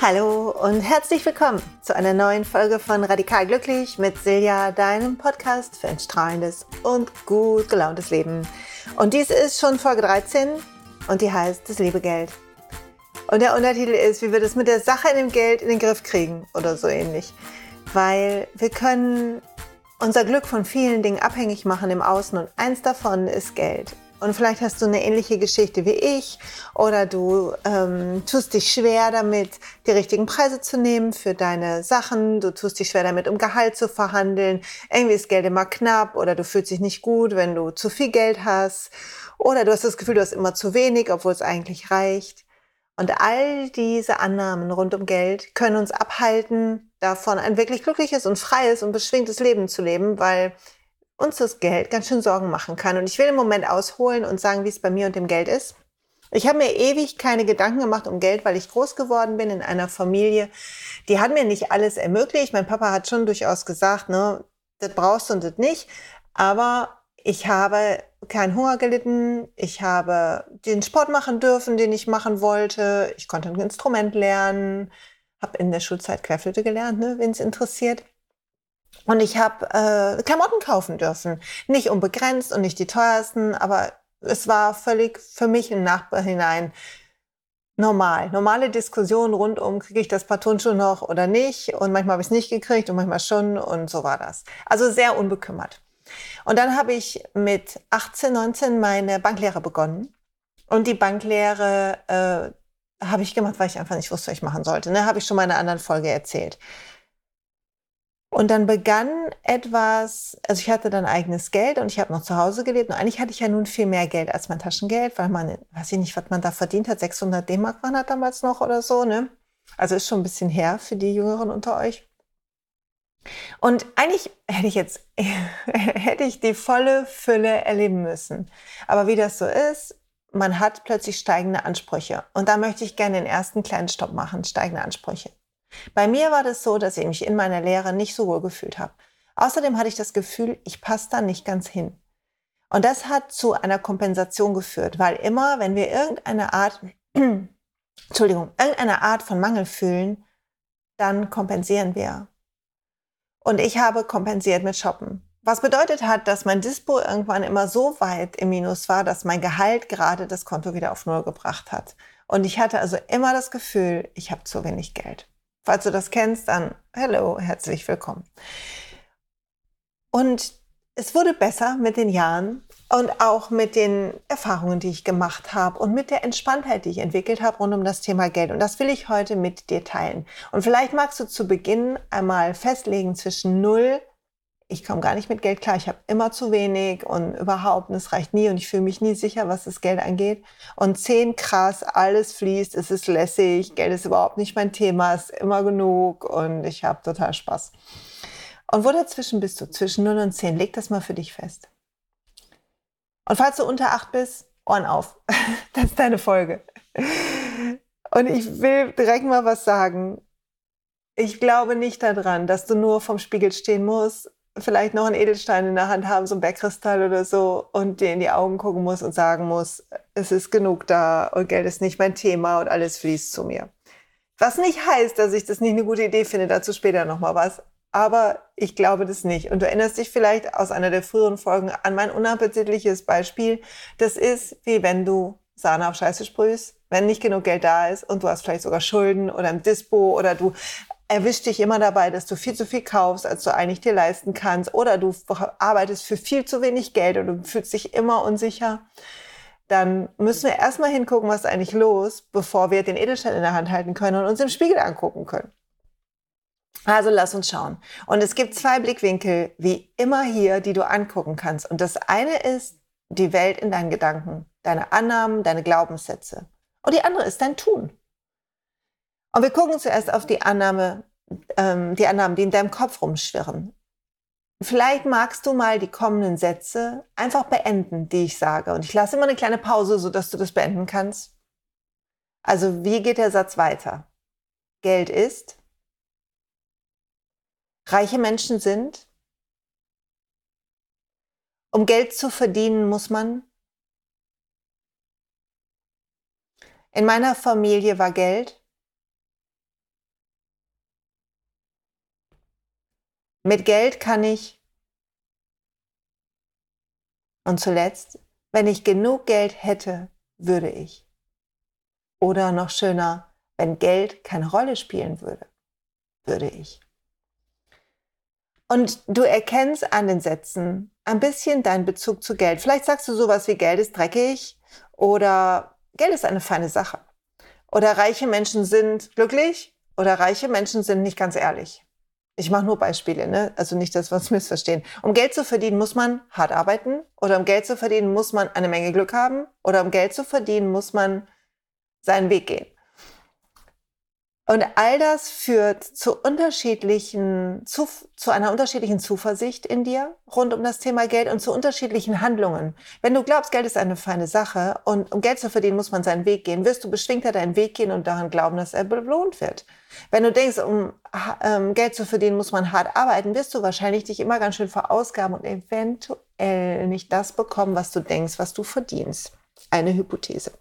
Hallo und herzlich willkommen zu einer neuen Folge von Radikal Glücklich mit Silja, deinem Podcast für ein strahlendes und gut gelauntes Leben. Und dies ist schon Folge 13 und die heißt Das liebe Geld. Und der Untertitel ist, wie wir das mit der Sache in dem Geld in den Griff kriegen oder so ähnlich. Weil wir können unser Glück von vielen Dingen abhängig machen im Außen und eins davon ist Geld. Und vielleicht hast du eine ähnliche Geschichte wie ich oder du ähm, tust dich schwer damit, die richtigen Preise zu nehmen für deine Sachen. Du tust dich schwer damit, um Gehalt zu verhandeln. Irgendwie ist Geld immer knapp oder du fühlst dich nicht gut, wenn du zu viel Geld hast. Oder du hast das Gefühl, du hast immer zu wenig, obwohl es eigentlich reicht. Und all diese Annahmen rund um Geld können uns abhalten, davon ein wirklich glückliches und freies und beschwingtes Leben zu leben, weil uns das Geld ganz schön Sorgen machen kann. Und ich will im Moment ausholen und sagen, wie es bei mir und dem Geld ist. Ich habe mir ewig keine Gedanken gemacht um Geld, weil ich groß geworden bin in einer Familie, die hat mir nicht alles ermöglicht. Mein Papa hat schon durchaus gesagt, ne, das brauchst du und das nicht. Aber ich habe keinen Hunger gelitten. Ich habe den Sport machen dürfen, den ich machen wollte. Ich konnte ein Instrument lernen, habe in der Schulzeit Querflöte gelernt, ne, wenn es interessiert. Und ich habe äh, Klamotten kaufen dürfen. Nicht unbegrenzt und nicht die teuersten, aber es war völlig für mich im Nachhinein normal. Normale Diskussionen rund um, kriege ich das paar Turnschuhe noch oder nicht. Und manchmal habe ich es nicht gekriegt und manchmal schon. Und so war das. Also sehr unbekümmert. Und dann habe ich mit 18, 19 meine Banklehre begonnen. Und die Banklehre äh, habe ich gemacht, weil ich einfach nicht wusste, was ich machen sollte. Ne, habe ich schon mal in einer anderen Folge erzählt. Und dann begann etwas, also ich hatte dann eigenes Geld und ich habe noch zu Hause gelebt. Und eigentlich hatte ich ja nun viel mehr Geld als mein Taschengeld, weil man, weiß ich nicht, was man da verdient hat, 600 D-Mark waren hat damals noch oder so, ne? Also ist schon ein bisschen her für die Jüngeren unter euch. Und eigentlich hätte ich jetzt, hätte ich die volle Fülle erleben müssen. Aber wie das so ist, man hat plötzlich steigende Ansprüche. Und da möchte ich gerne den ersten kleinen Stopp machen, steigende Ansprüche. Bei mir war das so, dass ich mich in meiner Lehre nicht so wohl gefühlt habe. Außerdem hatte ich das Gefühl, ich passe da nicht ganz hin. Und das hat zu einer Kompensation geführt, weil immer, wenn wir irgendeine Art, Entschuldigung, irgendeine Art von Mangel fühlen, dann kompensieren wir. Und ich habe kompensiert mit Shoppen. Was bedeutet hat, dass mein Dispo irgendwann immer so weit im Minus war, dass mein Gehalt gerade das Konto wieder auf Null gebracht hat. Und ich hatte also immer das Gefühl, ich habe zu wenig Geld. Falls du das kennst, dann hello, herzlich willkommen. Und es wurde besser mit den Jahren und auch mit den Erfahrungen, die ich gemacht habe und mit der Entspanntheit, die ich entwickelt habe rund um das Thema Geld. Und das will ich heute mit dir teilen. Und vielleicht magst du zu Beginn einmal festlegen zwischen null ich komme gar nicht mit Geld klar, ich habe immer zu wenig und überhaupt, und es reicht nie und ich fühle mich nie sicher, was das Geld angeht. Und zehn krass, alles fließt, es ist lässig, Geld ist überhaupt nicht mein Thema, es ist immer genug und ich habe total Spaß. Und wo dazwischen bist du? Zwischen 0 und 10, leg das mal für dich fest. Und falls du unter 8 bist, Ohren auf. das ist deine Folge. Und ich will direkt mal was sagen. Ich glaube nicht daran, dass du nur vom Spiegel stehen musst vielleicht noch einen Edelstein in der Hand haben, so ein Bergkristall oder so, und dir in die Augen gucken muss und sagen muss, es ist genug da und Geld ist nicht mein Thema und alles fließt zu mir. Was nicht heißt, dass ich das nicht eine gute Idee finde, dazu später nochmal was. Aber ich glaube das nicht. Und du erinnerst dich vielleicht aus einer der früheren Folgen an mein unappetitliches Beispiel. Das ist wie wenn du Sahne auf Scheiße sprühst, wenn nicht genug Geld da ist und du hast vielleicht sogar Schulden oder ein Dispo oder du erwischt dich immer dabei, dass du viel zu viel kaufst, als du eigentlich dir leisten kannst, oder du arbeitest für viel zu wenig Geld und du fühlst dich immer unsicher, dann müssen wir erstmal hingucken, was ist eigentlich los, bevor wir den Edelstein in der Hand halten können und uns im Spiegel angucken können. Also lass uns schauen. Und es gibt zwei Blickwinkel, wie immer hier, die du angucken kannst. Und das eine ist die Welt in deinen Gedanken, deine Annahmen, deine Glaubenssätze. Und die andere ist dein Tun. Und wir gucken zuerst auf die Annahme, ähm, die Annahmen, die in deinem Kopf rumschwirren. Vielleicht magst du mal die kommenden Sätze einfach beenden, die ich sage. Und ich lasse immer eine kleine Pause, sodass du das beenden kannst. Also, wie geht der Satz weiter? Geld ist. Reiche Menschen sind. Um Geld zu verdienen, muss man. In meiner Familie war Geld Mit Geld kann ich. Und zuletzt, wenn ich genug Geld hätte, würde ich. Oder noch schöner, wenn Geld keine Rolle spielen würde, würde ich. Und du erkennst an den Sätzen ein bisschen deinen Bezug zu Geld. Vielleicht sagst du sowas wie Geld ist dreckig oder Geld ist eine feine Sache. Oder reiche Menschen sind glücklich oder reiche Menschen sind nicht ganz ehrlich. Ich mache nur Beispiele, ne? also nicht, dass wir uns missverstehen. Um Geld zu verdienen, muss man hart arbeiten oder um Geld zu verdienen, muss man eine Menge Glück haben oder um Geld zu verdienen, muss man seinen Weg gehen. Und all das führt zu unterschiedlichen, zu, zu einer unterschiedlichen Zuversicht in dir rund um das Thema Geld und zu unterschiedlichen Handlungen. Wenn du glaubst, Geld ist eine feine Sache und um Geld zu verdienen, muss man seinen Weg gehen, wirst du beschwingter deinen Weg gehen und daran glauben, dass er belohnt wird. Wenn du denkst, um ähm, Geld zu verdienen, muss man hart arbeiten, wirst du wahrscheinlich dich immer ganz schön verausgaben und eventuell nicht das bekommen, was du denkst, was du verdienst. Eine Hypothese.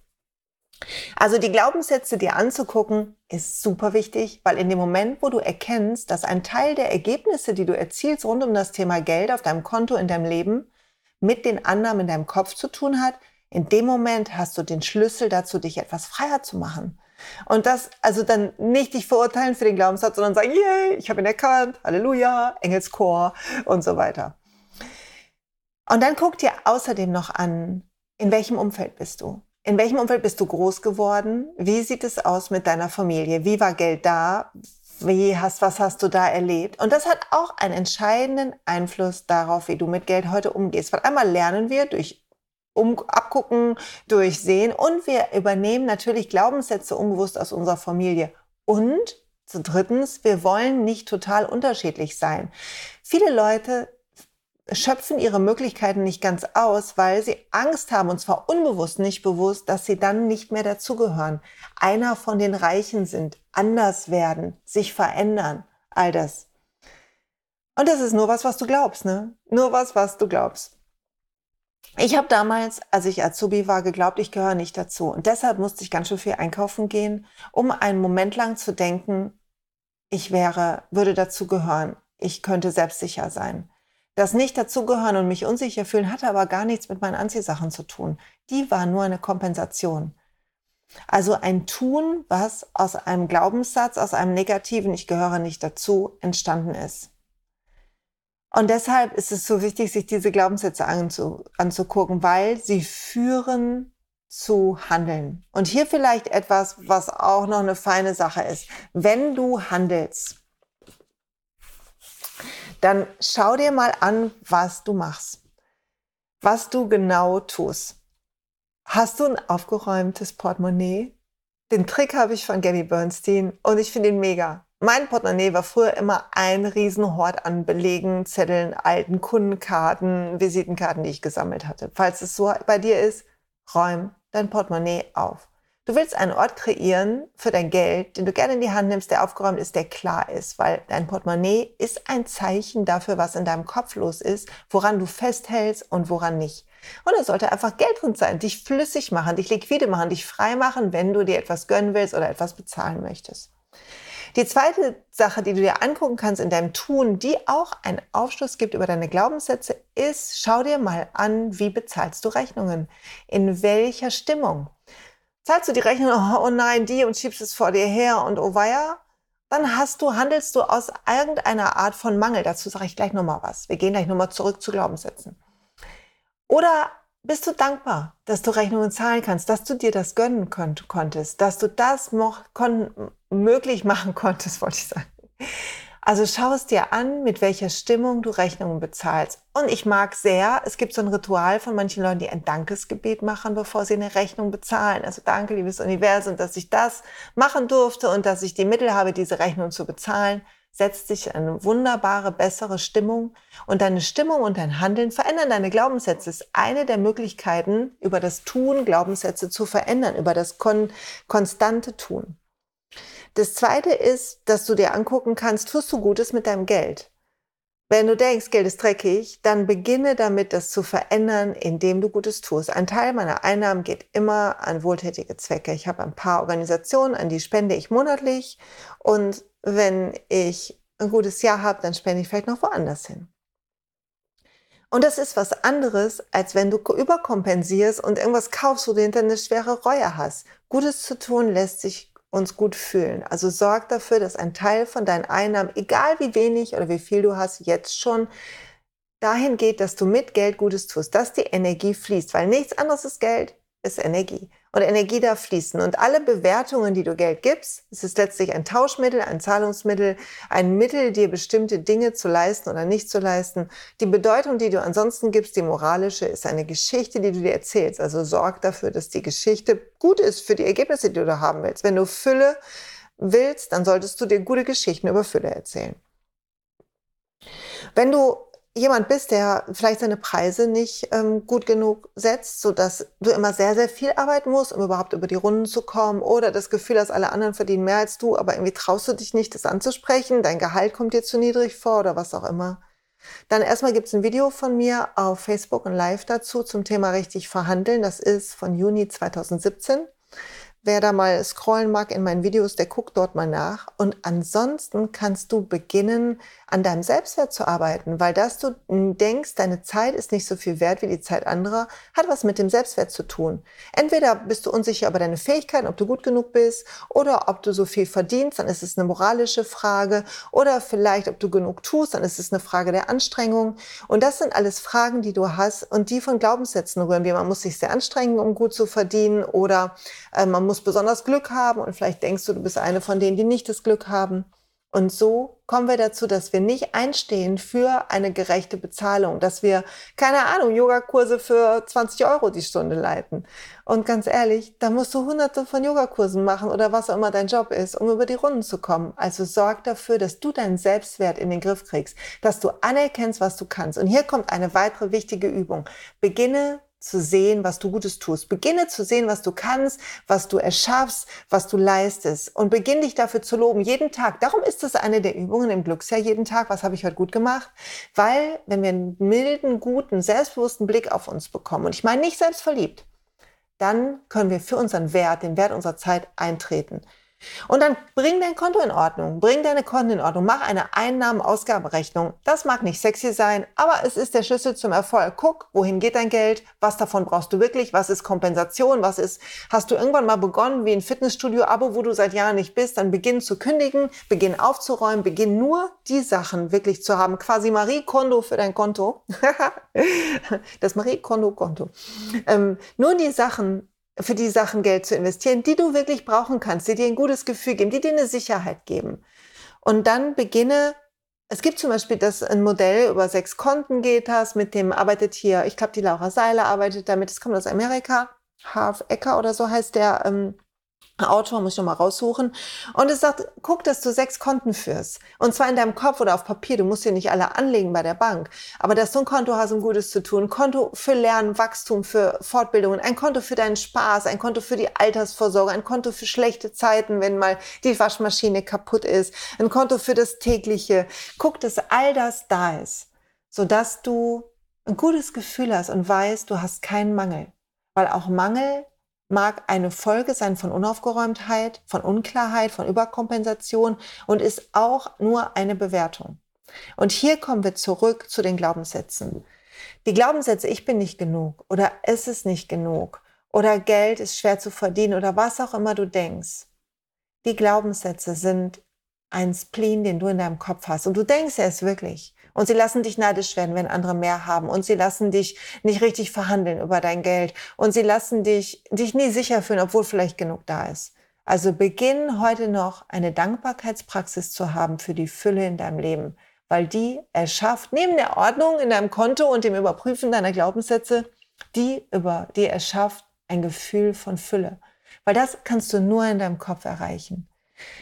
Also die Glaubenssätze dir anzugucken, ist super wichtig, weil in dem Moment, wo du erkennst, dass ein Teil der Ergebnisse, die du erzielst rund um das Thema Geld auf deinem Konto in deinem Leben, mit den Annahmen in deinem Kopf zu tun hat, in dem Moment hast du den Schlüssel dazu, dich etwas freier zu machen. Und das, also dann nicht dich verurteilen für den Glaubenssatz, sondern sagen, yay, ich habe ihn erkannt, Halleluja, Engelschor und so weiter. Und dann guck dir außerdem noch an, in welchem Umfeld bist du? In welchem Umfeld bist du groß geworden? Wie sieht es aus mit deiner Familie? Wie war Geld da? Wie hast, was hast du da erlebt? Und das hat auch einen entscheidenden Einfluss darauf, wie du mit Geld heute umgehst. Weil einmal lernen wir durch um, abgucken, durchsehen und wir übernehmen natürlich Glaubenssätze unbewusst aus unserer Familie. Und zu drittens, wir wollen nicht total unterschiedlich sein. Viele Leute schöpfen ihre Möglichkeiten nicht ganz aus, weil sie Angst haben, und zwar unbewusst, nicht bewusst, dass sie dann nicht mehr dazugehören, einer von den Reichen sind, anders werden, sich verändern, all das. Und das ist nur was, was du glaubst, ne? Nur was, was du glaubst. Ich habe damals, als ich Azubi war, geglaubt, ich gehöre nicht dazu. Und deshalb musste ich ganz schön viel einkaufen gehen, um einen Moment lang zu denken, ich wäre, würde dazu gehören. Ich könnte selbstsicher sein. Das nicht dazugehören und mich unsicher fühlen hatte aber gar nichts mit meinen Anziehsachen zu tun. Die war nur eine Kompensation. Also ein Tun, was aus einem Glaubenssatz, aus einem negativen Ich gehöre nicht dazu entstanden ist. Und deshalb ist es so wichtig, sich diese Glaubenssätze anzu, anzugucken, weil sie führen zu handeln. Und hier vielleicht etwas, was auch noch eine feine Sache ist. Wenn du handelst, dann schau dir mal an, was du machst, was du genau tust. Hast du ein aufgeräumtes Portemonnaie? Den Trick habe ich von Gabby Bernstein und ich finde ihn mega. Mein Portemonnaie war früher immer ein Riesenhort an Belegen, Zetteln, alten Kundenkarten, Visitenkarten, die ich gesammelt hatte. Falls es so bei dir ist, räum dein Portemonnaie auf. Du willst einen Ort kreieren für dein Geld, den du gerne in die Hand nimmst, der aufgeräumt ist, der klar ist, weil dein Portemonnaie ist ein Zeichen dafür, was in deinem Kopf los ist, woran du festhältst und woran nicht. Und es sollte einfach Geld drin sein, dich flüssig machen, dich liquide machen, dich frei machen, wenn du dir etwas gönnen willst oder etwas bezahlen möchtest. Die zweite Sache, die du dir angucken kannst in deinem Tun, die auch einen Aufschluss gibt über deine Glaubenssätze, ist, schau dir mal an, wie bezahlst du Rechnungen? In welcher Stimmung? Zahlst du die Rechnung, oh, oh nein, die und schiebst es vor dir her und oh weia, dann hast du, handelst du aus irgendeiner Art von Mangel. Dazu sage ich gleich nochmal was. Wir gehen gleich nochmal zurück zu Glaubenssätzen. Oder bist du dankbar, dass du Rechnungen zahlen kannst, dass du dir das gönnen konntest, dass du das möglich machen konntest, wollte ich sagen. Also schau es dir an, mit welcher Stimmung du Rechnungen bezahlst. Und ich mag sehr, es gibt so ein Ritual von manchen Leuten, die ein Dankesgebet machen, bevor sie eine Rechnung bezahlen. Also danke, liebes Universum, dass ich das machen durfte und dass ich die Mittel habe, diese Rechnung zu bezahlen. Setzt sich eine wunderbare, bessere Stimmung. Und deine Stimmung und dein Handeln verändern deine Glaubenssätze. Das ist eine der Möglichkeiten, über das Tun Glaubenssätze zu verändern, über das kon konstante Tun. Das zweite ist, dass du dir angucken kannst, tust du Gutes mit deinem Geld? Wenn du denkst, Geld ist dreckig, dann beginne damit, das zu verändern, indem du Gutes tust. Ein Teil meiner Einnahmen geht immer an wohltätige Zwecke. Ich habe ein paar Organisationen, an die spende ich monatlich. Und wenn ich ein gutes Jahr habe, dann spende ich vielleicht noch woanders hin. Und das ist was anderes, als wenn du überkompensierst und irgendwas kaufst, wo du hinter eine schwere Reue hast. Gutes zu tun lässt sich uns gut fühlen. Also sorg dafür, dass ein Teil von deinen Einnahmen, egal wie wenig oder wie viel du hast, jetzt schon dahin geht, dass du mit Geld Gutes tust, dass die Energie fließt, weil nichts anderes ist Geld, ist Energie. Und Energie darf fließen. Und alle Bewertungen, die du Geld gibst, es ist letztlich ein Tauschmittel, ein Zahlungsmittel, ein Mittel, dir bestimmte Dinge zu leisten oder nicht zu leisten. Die Bedeutung, die du ansonsten gibst, die moralische, ist eine Geschichte, die du dir erzählst. Also sorg dafür, dass die Geschichte gut ist für die Ergebnisse, die du da haben willst. Wenn du Fülle willst, dann solltest du dir gute Geschichten über Fülle erzählen. Wenn du jemand bist, der vielleicht seine Preise nicht ähm, gut genug setzt, so dass du immer sehr, sehr viel arbeiten musst, um überhaupt über die Runden zu kommen oder das Gefühl hast, alle anderen verdienen mehr als du, aber irgendwie traust du dich nicht, das anzusprechen, dein Gehalt kommt dir zu niedrig vor oder was auch immer. Dann erstmal gibt es ein Video von mir auf Facebook und live dazu zum Thema richtig verhandeln. Das ist von Juni 2017. Wer da mal scrollen mag in meinen Videos, der guckt dort mal nach. Und ansonsten kannst du beginnen, an deinem Selbstwert zu arbeiten, weil dass du denkst, deine Zeit ist nicht so viel wert wie die Zeit anderer, hat was mit dem Selbstwert zu tun. Entweder bist du unsicher über deine Fähigkeiten, ob du gut genug bist, oder ob du so viel verdienst, dann ist es eine moralische Frage, oder vielleicht, ob du genug tust, dann ist es eine Frage der Anstrengung. Und das sind alles Fragen, die du hast und die von Glaubenssätzen rühren, wie man muss sich sehr anstrengen, um gut zu verdienen, oder äh, man muss musst besonders Glück haben und vielleicht denkst du, du bist eine von denen, die nicht das Glück haben. Und so kommen wir dazu, dass wir nicht einstehen für eine gerechte Bezahlung, dass wir, keine Ahnung, Yogakurse für 20 Euro die Stunde leiten. Und ganz ehrlich, da musst du hunderte von Yogakursen machen oder was auch immer dein Job ist, um über die Runden zu kommen. Also sorg dafür, dass du deinen Selbstwert in den Griff kriegst, dass du anerkennst, was du kannst. Und hier kommt eine weitere wichtige Übung. Beginne zu sehen, was du Gutes tust. Beginne zu sehen, was du kannst, was du erschaffst, was du leistest und beginn dich dafür zu loben, jeden Tag. Darum ist es eine der Übungen im Glücksjahr, jeden Tag, was habe ich heute gut gemacht? Weil, wenn wir einen milden, guten, selbstbewussten Blick auf uns bekommen, und ich meine nicht selbstverliebt, dann können wir für unseren Wert, den Wert unserer Zeit eintreten. Und dann bring dein Konto in Ordnung, bring deine Konten in Ordnung, mach eine Einnahmen-Ausgabenrechnung. Das mag nicht sexy sein, aber es ist der Schlüssel zum Erfolg. Guck, wohin geht dein Geld, was davon brauchst du wirklich, was ist Kompensation, was ist, hast du irgendwann mal begonnen wie ein Fitnessstudio-Abo, wo du seit Jahren nicht bist, dann beginn zu kündigen, beginn aufzuräumen, beginn nur die Sachen wirklich zu haben, quasi Marie-Kondo für dein Konto. das Marie-Kondo-Konto. Ähm, nur die Sachen, für die Sachen Geld zu investieren, die du wirklich brauchen kannst, die dir ein gutes Gefühl geben, die dir eine Sicherheit geben. Und dann beginne, es gibt zum Beispiel das ein Modell über sechs Konten geht das, mit dem arbeitet hier, ich glaube, die Laura Seiler arbeitet damit, das kommt aus Amerika, Half Ecker oder so heißt der, ähm, Autor, muss ich noch mal raussuchen. Und es sagt, guck, dass du sechs Konten führst. Und zwar in deinem Kopf oder auf Papier. Du musst sie nicht alle anlegen bei der Bank. Aber dass du ein Konto hast, um Gutes zu tun. Ein Konto für Lernen, Wachstum, für Fortbildungen. Ein Konto für deinen Spaß. Ein Konto für die Altersvorsorge. Ein Konto für schlechte Zeiten, wenn mal die Waschmaschine kaputt ist. Ein Konto für das tägliche. Guck, dass all das da ist. Sodass du ein gutes Gefühl hast und weißt, du hast keinen Mangel. Weil auch Mangel mag eine Folge sein von Unaufgeräumtheit, von Unklarheit, von Überkompensation und ist auch nur eine Bewertung. Und hier kommen wir zurück zu den Glaubenssätzen. Die Glaubenssätze, ich bin nicht genug oder es ist nicht genug oder Geld ist schwer zu verdienen oder was auch immer du denkst. Die Glaubenssätze sind ein Spleen, den du in deinem Kopf hast und du denkst er ist wirklich. Und sie lassen dich neidisch werden, wenn andere mehr haben. Und sie lassen dich nicht richtig verhandeln über dein Geld. Und sie lassen dich, dich nie sicher fühlen, obwohl vielleicht genug da ist. Also beginn heute noch eine Dankbarkeitspraxis zu haben für die Fülle in deinem Leben, weil die erschafft, neben der Ordnung in deinem Konto und dem Überprüfen deiner Glaubenssätze, die über, die erschafft ein Gefühl von Fülle. Weil das kannst du nur in deinem Kopf erreichen.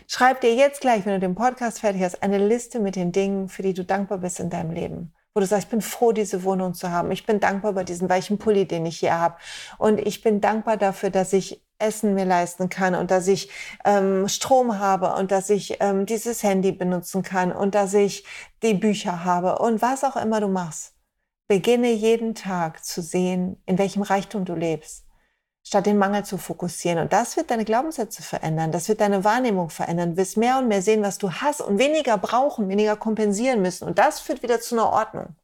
Schreib dir jetzt gleich, wenn du den Podcast fertig hast, eine Liste mit den Dingen, für die du dankbar bist in deinem Leben. Wo du sagst, ich bin froh, diese Wohnung zu haben. Ich bin dankbar über diesen weichen Pulli, den ich hier habe. Und ich bin dankbar dafür, dass ich Essen mir leisten kann und dass ich ähm, Strom habe und dass ich ähm, dieses Handy benutzen kann und dass ich die Bücher habe und was auch immer du machst. Beginne jeden Tag zu sehen, in welchem Reichtum du lebst. Statt den Mangel zu fokussieren. Und das wird deine Glaubenssätze verändern, das wird deine Wahrnehmung verändern. Du wirst mehr und mehr sehen, was du hast und weniger brauchen, weniger kompensieren müssen. Und das führt wieder zu einer Ordnung.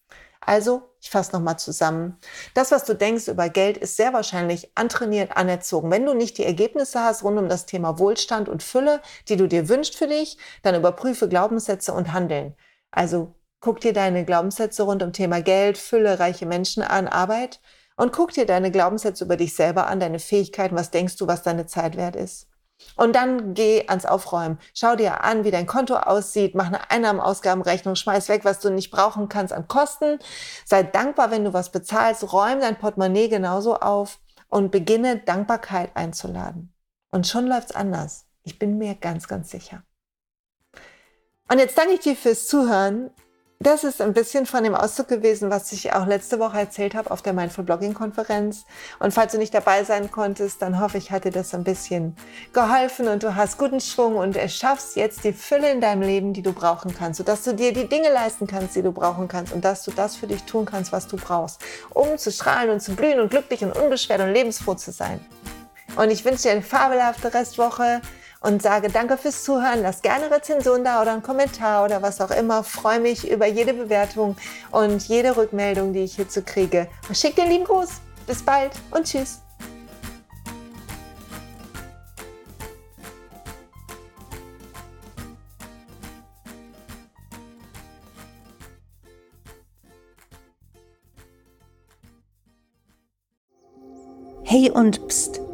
Also, ich fasse nochmal zusammen. Das, was du denkst über Geld, ist sehr wahrscheinlich antrainiert, anerzogen. Wenn du nicht die Ergebnisse hast rund um das Thema Wohlstand und Fülle, die du dir wünschst für dich, dann überprüfe Glaubenssätze und Handeln. Also guck dir deine Glaubenssätze rund um Thema Geld, Fülle, reiche Menschen an, Arbeit und guck dir deine Glaubenssätze über dich selber an, deine Fähigkeiten, was denkst du, was deine Zeit wert ist. Und dann geh ans Aufräumen. Schau dir an, wie dein Konto aussieht. Mach eine Einnahmen-Ausgabenrechnung. Schmeiß weg, was du nicht brauchen kannst an Kosten. Sei dankbar, wenn du was bezahlst. Räum dein Portemonnaie genauso auf und beginne Dankbarkeit einzuladen. Und schon läuft's anders. Ich bin mir ganz, ganz sicher. Und jetzt danke ich dir fürs Zuhören. Das ist ein bisschen von dem Auszug gewesen, was ich auch letzte Woche erzählt habe auf der Mindful Blogging Konferenz. Und falls du nicht dabei sein konntest, dann hoffe ich, hat dir das ein bisschen geholfen und du hast guten Schwung und erschaffst jetzt die Fülle in deinem Leben, die du brauchen kannst, sodass du dir die Dinge leisten kannst, die du brauchen kannst und dass du das für dich tun kannst, was du brauchst, um zu strahlen und zu blühen und glücklich und unbeschwert und lebensfroh zu sein. Und ich wünsche dir eine fabelhafte Restwoche und sage danke fürs Zuhören. Lass gerne Rezension da oder einen Kommentar oder was auch immer. Freue mich über jede Bewertung und jede Rückmeldung, die ich hierzu kriege. Und schick dir lieben Gruß. Bis bald und tschüss. Hey und pst,